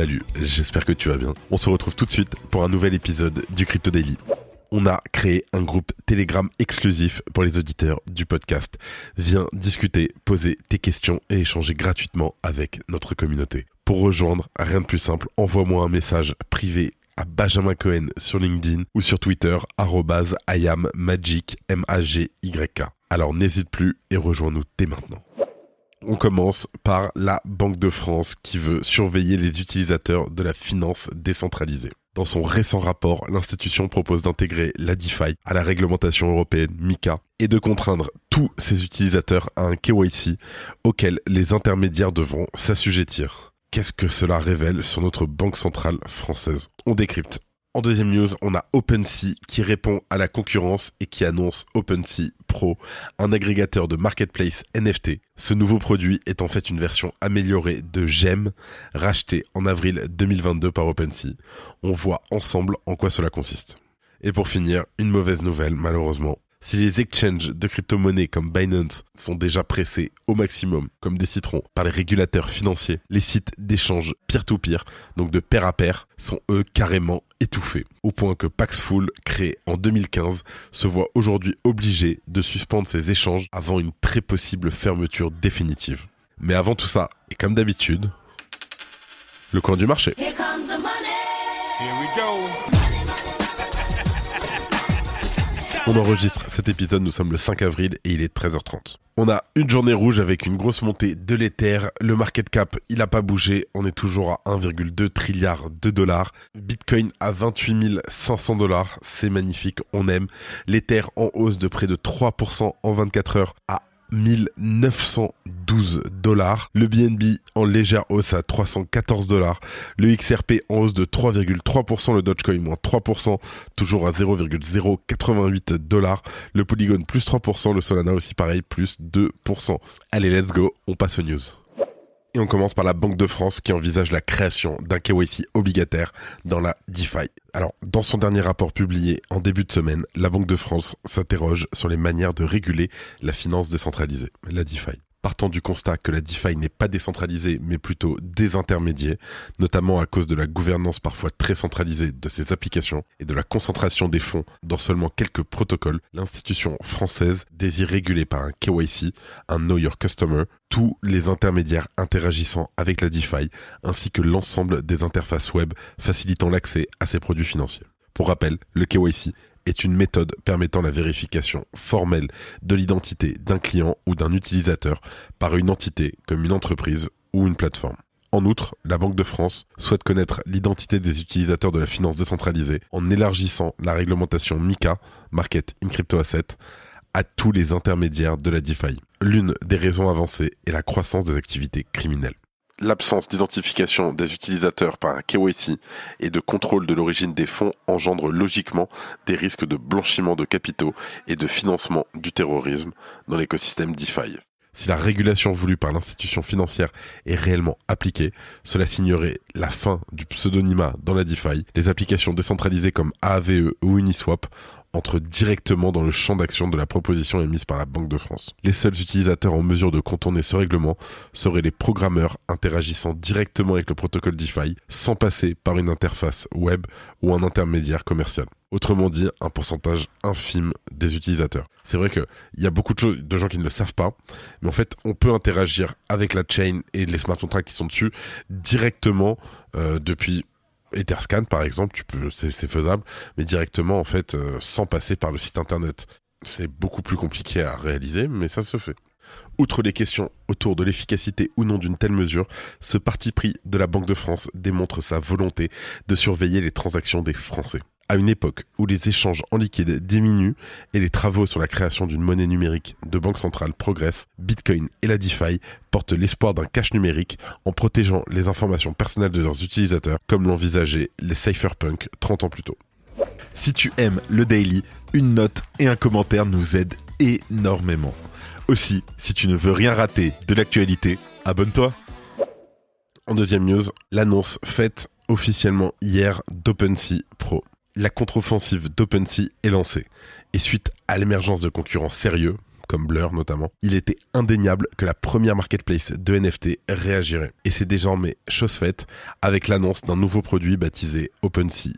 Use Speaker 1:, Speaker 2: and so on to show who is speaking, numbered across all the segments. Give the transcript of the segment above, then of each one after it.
Speaker 1: Salut, j'espère que tu vas bien. On se retrouve tout de suite pour un nouvel épisode du Crypto Daily. On a créé un groupe Telegram exclusif pour les auditeurs du podcast. Viens discuter, poser tes questions et échanger gratuitement avec notre communauté. Pour rejoindre, rien de plus simple, envoie-moi un message privé à Benjamin Cohen sur LinkedIn ou sur Twitter, IamMagic, M-A-G-Y-K. Alors n'hésite plus et rejoins-nous dès maintenant. On commence par la Banque de France qui veut surveiller les utilisateurs de la finance décentralisée. Dans son récent rapport, l'institution propose d'intégrer la DeFi à la réglementation européenne MICA et de contraindre tous ses utilisateurs à un KYC auquel les intermédiaires devront s'assujettir. Qu'est-ce que cela révèle sur notre banque centrale française? On décrypte. En deuxième news, on a OpenSea qui répond à la concurrence et qui annonce OpenSea Pro, un agrégateur de marketplace NFT. Ce nouveau produit est en fait une version améliorée de GEM, racheté en avril 2022 par OpenSea. On voit ensemble en quoi cela consiste. Et pour finir, une mauvaise nouvelle malheureusement. Si les exchanges de crypto-monnaies comme Binance sont déjà pressés au maximum, comme des citrons, par les régulateurs financiers, les sites d'échange peer-to-peer, donc de pair à pair, sont eux carrément étouffés. Au point que Paxful, créé en 2015, se voit aujourd'hui obligé de suspendre ses échanges avant une très possible fermeture définitive. Mais avant tout ça, et comme d'habitude, le coin du marché.
Speaker 2: Here comes the money.
Speaker 3: Here we go.
Speaker 1: On enregistre cet épisode, nous sommes le 5 avril et il est 13h30. On a une journée rouge avec une grosse montée de l'Ether. Le market cap, il a pas bougé. On est toujours à 1,2 trilliard de dollars. Bitcoin à 28 500 dollars. C'est magnifique. On aime. L'Ether en hausse de près de 3% en 24 heures à 1912 dollars. Le BNB en légère hausse à 314 dollars. Le XRP en hausse de 3,3%. Le Dogecoin moins 3%, toujours à 0,088 dollars. Le Polygon plus 3%. Le Solana aussi pareil, plus 2%. Allez, let's go. On passe aux news. Et on commence par la Banque de France qui envisage la création d'un KYC obligataire dans la DeFi. Alors, dans son dernier rapport publié en début de semaine, la Banque de France s'interroge sur les manières de réguler la finance décentralisée, la DeFi. Partant du constat que la DeFi n'est pas décentralisée mais plutôt désintermédiée, notamment à cause de la gouvernance parfois très centralisée de ses applications et de la concentration des fonds dans seulement quelques protocoles, l'institution française désire réguler par un KYC, un Know Your Customer, tous les intermédiaires interagissant avec la DeFi ainsi que l'ensemble des interfaces web facilitant l'accès à ces produits financiers. Pour rappel, le KYC est une méthode permettant la vérification formelle de l'identité d'un client ou d'un utilisateur par une entité comme une entreprise ou une plateforme. En outre, la Banque de France souhaite connaître l'identité des utilisateurs de la finance décentralisée en élargissant la réglementation MICA, Market in Crypto Asset, à tous les intermédiaires de la DeFi. L'une des raisons avancées est la croissance des activités criminelles l'absence d'identification des utilisateurs par un KYC et de contrôle de l'origine des fonds engendre logiquement des risques de blanchiment de capitaux et de financement du terrorisme dans l'écosystème DeFi. Si la régulation voulue par l'institution financière est réellement appliquée, cela signerait la fin du pseudonymat dans la DeFi. Les applications décentralisées comme AAVE ou Uniswap entrent directement dans le champ d'action de la proposition émise par la Banque de France. Les seuls utilisateurs en mesure de contourner ce règlement seraient les programmeurs interagissant directement avec le protocole DeFi sans passer par une interface web ou un intermédiaire commercial. Autrement dit, un pourcentage infime des utilisateurs. C'est vrai qu'il y a beaucoup de gens qui ne le savent pas, mais en fait, on peut interagir avec la chain et les smart contracts qui sont dessus directement euh, depuis Etherscan par exemple, tu peux, c'est, faisable, mais directement en fait, euh, sans passer par le site internet. C'est beaucoup plus compliqué à réaliser, mais ça se fait. Outre les questions autour de l'efficacité ou non d'une telle mesure, ce parti pris de la Banque de France démontre sa volonté de surveiller les transactions des Français à une époque où les échanges en liquide diminuent et les travaux sur la création d'une monnaie numérique de banque centrale progressent, Bitcoin et la DeFi portent l'espoir d'un cash numérique en protégeant les informations personnelles de leurs utilisateurs comme l'envisageaient les cypherpunks 30 ans plus tôt. Si tu aimes le daily, une note et un commentaire nous aident énormément. Aussi, si tu ne veux rien rater de l'actualité, abonne-toi. En deuxième news, l'annonce faite officiellement hier d'OpenSea Pro. La contre-offensive d'OpenSea est lancée. Et suite à l'émergence de concurrents sérieux, comme Blur notamment, il était indéniable que la première marketplace de NFT réagirait. Et c'est désormais chose faite avec l'annonce d'un nouveau produit baptisé OpenSea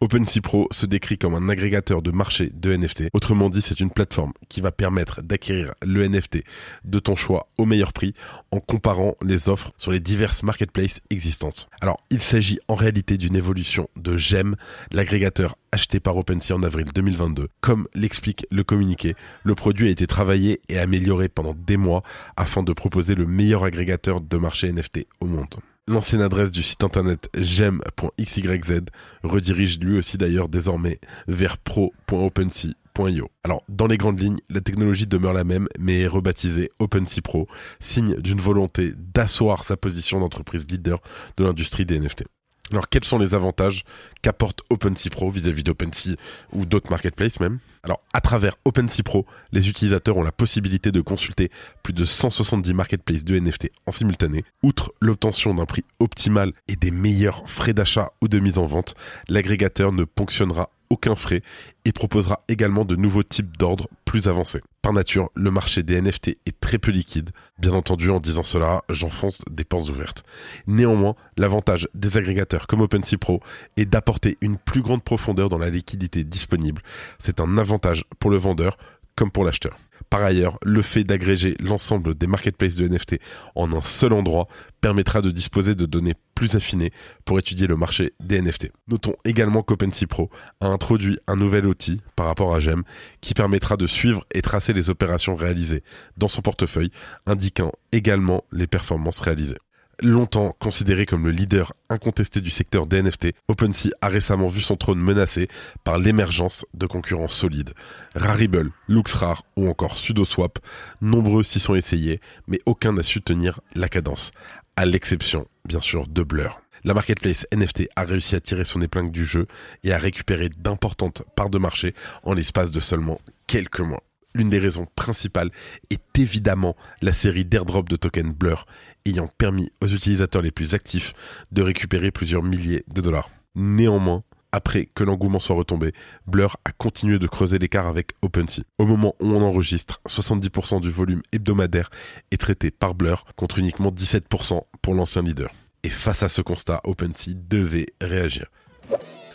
Speaker 1: OpenSea Pro se décrit comme un agrégateur de marché de NFT. Autrement dit, c'est une plateforme qui va permettre d'acquérir le NFT de ton choix au meilleur prix en comparant les offres sur les diverses marketplaces existantes. Alors, il s'agit en réalité d'une évolution de GEM, l'agrégateur acheté par OpenSea en avril 2022. Comme l'explique le communiqué, le produit a été travaillé et amélioré pendant des mois afin de proposer le meilleur agrégateur de marché NFT au monde. L'ancienne adresse du site internet gem.xyz redirige lui aussi d'ailleurs désormais vers pro.opensea.io. Alors, dans les grandes lignes, la technologie demeure la même, mais est rebaptisée OpenSea Pro, signe d'une volonté d'asseoir sa position d'entreprise leader de l'industrie des NFT. Alors, quels sont les avantages qu'apporte OpenSea Pro vis-à-vis d'OpenSea ou d'autres marketplaces même? Alors, à travers OpenSea Pro, les utilisateurs ont la possibilité de consulter plus de 170 marketplaces de NFT en simultané. Outre l'obtention d'un prix optimal et des meilleurs frais d'achat ou de mise en vente, l'agrégateur ne ponctionnera aucun frais et proposera également de nouveaux types d'ordres plus avancés. Par nature, le marché des NFT est très peu liquide. Bien entendu, en disant cela, j'enfonce des portes ouvertes. Néanmoins, l'avantage des agrégateurs comme OpenSea Pro est d'apporter une plus grande profondeur dans la liquidité disponible. C'est un avantage pour le vendeur comme pour l'acheteur. Par ailleurs, le fait d'agréger l'ensemble des marketplaces de NFT en un seul endroit permettra de disposer de données plus affinées pour étudier le marché des NFT. Notons également qu'OpenSea Pro a introduit un nouvel outil par rapport à GEM qui permettra de suivre et tracer les opérations réalisées dans son portefeuille, indiquant également les performances réalisées longtemps considéré comme le leader incontesté du secteur des NFT, OpenSea a récemment vu son trône menacé par l'émergence de concurrents solides. Rarible, LuxRare ou encore SudoSwap, nombreux s'y sont essayés, mais aucun n'a su tenir la cadence, à l'exception, bien sûr, de Blur. La marketplace NFT a réussi à tirer son épingle du jeu et à récupérer d'importantes parts de marché en l'espace de seulement quelques mois. L'une des raisons principales est évidemment la série d'airdrop de tokens Blur, ayant permis aux utilisateurs les plus actifs de récupérer plusieurs milliers de dollars. Néanmoins, après que l'engouement soit retombé, Blur a continué de creuser l'écart avec OpenSea. Au moment où on enregistre, 70% du volume hebdomadaire est traité par Blur contre uniquement 17% pour l'ancien leader. Et face à ce constat, OpenSea devait réagir.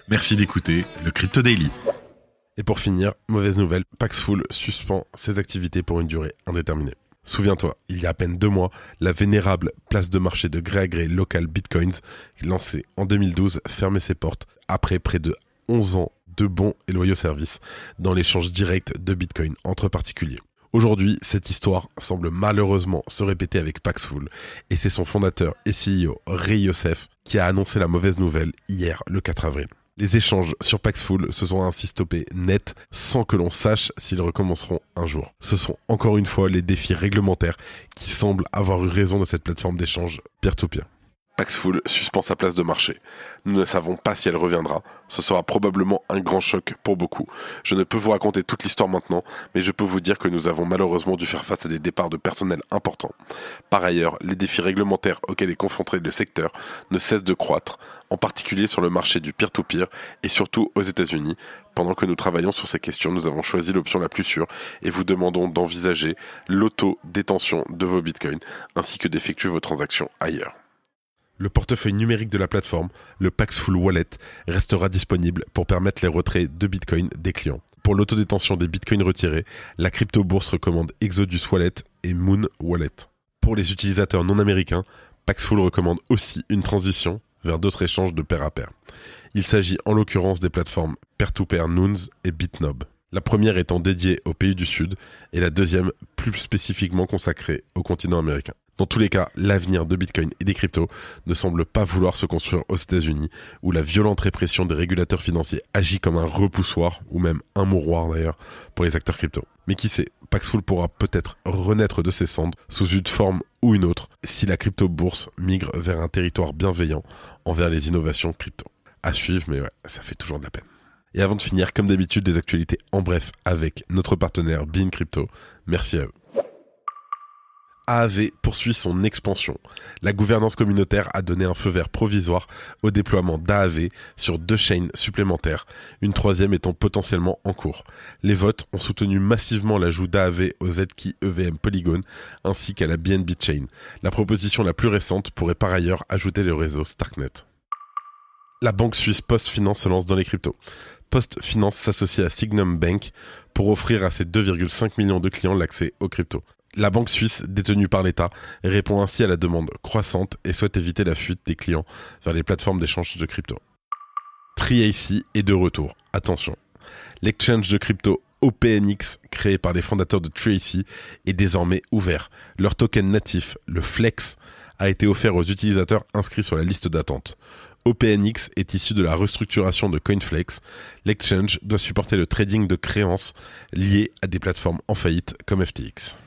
Speaker 4: Merci d'écouter le Crypto Daily.
Speaker 1: Et pour finir, mauvaise nouvelle, Paxful suspend ses activités pour une durée indéterminée. Souviens-toi, il y a à peine deux mois, la vénérable place de marché de gré à gré local Bitcoins, lancée en 2012, fermait ses portes après près de 11 ans de bons et loyaux services dans l'échange direct de Bitcoin entre particuliers. Aujourd'hui, cette histoire semble malheureusement se répéter avec Paxful, et c'est son fondateur et CEO Ray Youssef qui a annoncé la mauvaise nouvelle hier, le 4 avril. Les échanges sur Paxful se sont ainsi stoppés net sans que l'on sache s'ils recommenceront un jour. Ce sont encore une fois les défis réglementaires qui semblent avoir eu raison de cette plateforme d'échange peer-to-peer. Paxful suspend sa place de marché. Nous ne savons pas si elle reviendra. Ce sera probablement un grand choc pour beaucoup. Je ne peux vous raconter toute l'histoire maintenant, mais je peux vous dire que nous avons malheureusement dû faire face à des départs de personnel importants. Par ailleurs, les défis réglementaires auxquels est confronté le secteur ne cessent de croître, en particulier sur le marché du peer-to-peer et surtout aux États-Unis. Pendant que nous travaillons sur ces questions, nous avons choisi l'option la plus sûre et vous demandons d'envisager l'auto-détention de vos bitcoins ainsi que d'effectuer vos transactions ailleurs. Le portefeuille numérique de la plateforme, le Paxful Wallet, restera disponible pour permettre les retraits de Bitcoin des clients. Pour l'autodétention des Bitcoins retirés, la crypto-bourse recommande Exodus Wallet et Moon Wallet. Pour les utilisateurs non américains, Paxful recommande aussi une transition vers d'autres échanges de pair à pair. Il s'agit en l'occurrence des plateformes Peer-to-Pair Noons et Bitnob. La première étant dédiée aux pays du Sud et la deuxième plus spécifiquement consacrée au continent américain. Dans tous les cas, l'avenir de Bitcoin et des cryptos ne semble pas vouloir se construire aux États-Unis, où la violente répression des régulateurs financiers agit comme un repoussoir, ou même un mouroir d'ailleurs, pour les acteurs crypto. Mais qui sait, Paxful pourra peut-être renaître de ses cendres sous une forme ou une autre, si la crypto-bourse migre vers un territoire bienveillant envers les innovations crypto. À suivre, mais ouais, ça fait toujours de la peine. Et avant de finir, comme d'habitude, des actualités en bref avec notre partenaire Bean Crypto. Merci à eux. AAV poursuit son expansion. La gouvernance communautaire a donné un feu vert provisoire au déploiement d'AAV sur deux chaînes supplémentaires, une troisième étant potentiellement en cours. Les votes ont soutenu massivement l'ajout d'AAV au Zkey EVM Polygon ainsi qu'à la BNB Chain. La proposition la plus récente pourrait par ailleurs ajouter le réseau Starknet. La banque suisse Post Finance se lance dans les cryptos. Post Finance s'associe à Signum Bank pour offrir à ses 2,5 millions de clients l'accès aux cryptos. La banque suisse, détenue par l'État, répond ainsi à la demande croissante et souhaite éviter la fuite des clients vers les plateformes d'échange de crypto. Triacy est de retour. Attention. L'exchange de crypto OPNX, créé par les fondateurs de Tracy, est désormais ouvert. Leur token natif, le Flex, a été offert aux utilisateurs inscrits sur la liste d'attente. OPNX est issu de la restructuration de CoinFlex. L'exchange doit supporter le trading de créances liées à des plateformes en faillite comme FTX.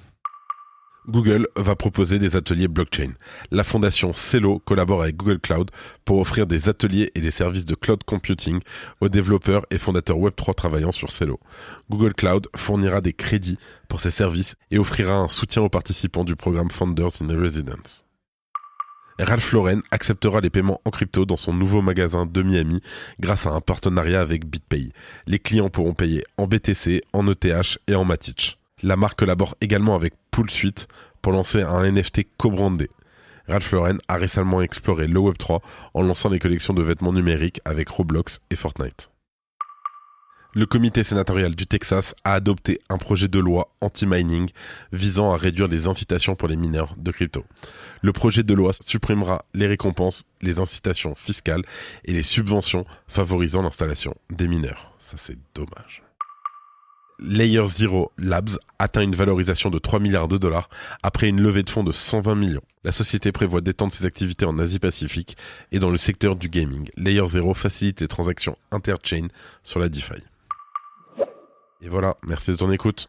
Speaker 1: Google va proposer des ateliers blockchain. La fondation Celo collabore avec Google Cloud pour offrir des ateliers et des services de cloud computing aux développeurs et fondateurs Web3 travaillant sur Celo. Google Cloud fournira des crédits pour ces services et offrira un soutien aux participants du programme Founders in Residence. Ralph Lauren acceptera les paiements en crypto dans son nouveau magasin de Miami grâce à un partenariat avec BitPay. Les clients pourront payer en BTC, en ETH et en Matic. La marque collabore également avec Poolsuite pour lancer un NFT co-brandé. Ralph Lauren a récemment exploré le Web3 en lançant des collections de vêtements numériques avec Roblox et Fortnite. Le comité sénatorial du Texas a adopté un projet de loi anti-mining visant à réduire les incitations pour les mineurs de crypto. Le projet de loi supprimera les récompenses, les incitations fiscales et les subventions favorisant l'installation des mineurs. Ça c'est dommage. Layer Zero Labs atteint une valorisation de 3 milliards de dollars après une levée de fonds de 120 millions. La société prévoit d'étendre ses activités en Asie-Pacifique et dans le secteur du gaming. Layer Zero facilite les transactions interchain sur la DeFi. Et voilà, merci de ton écoute.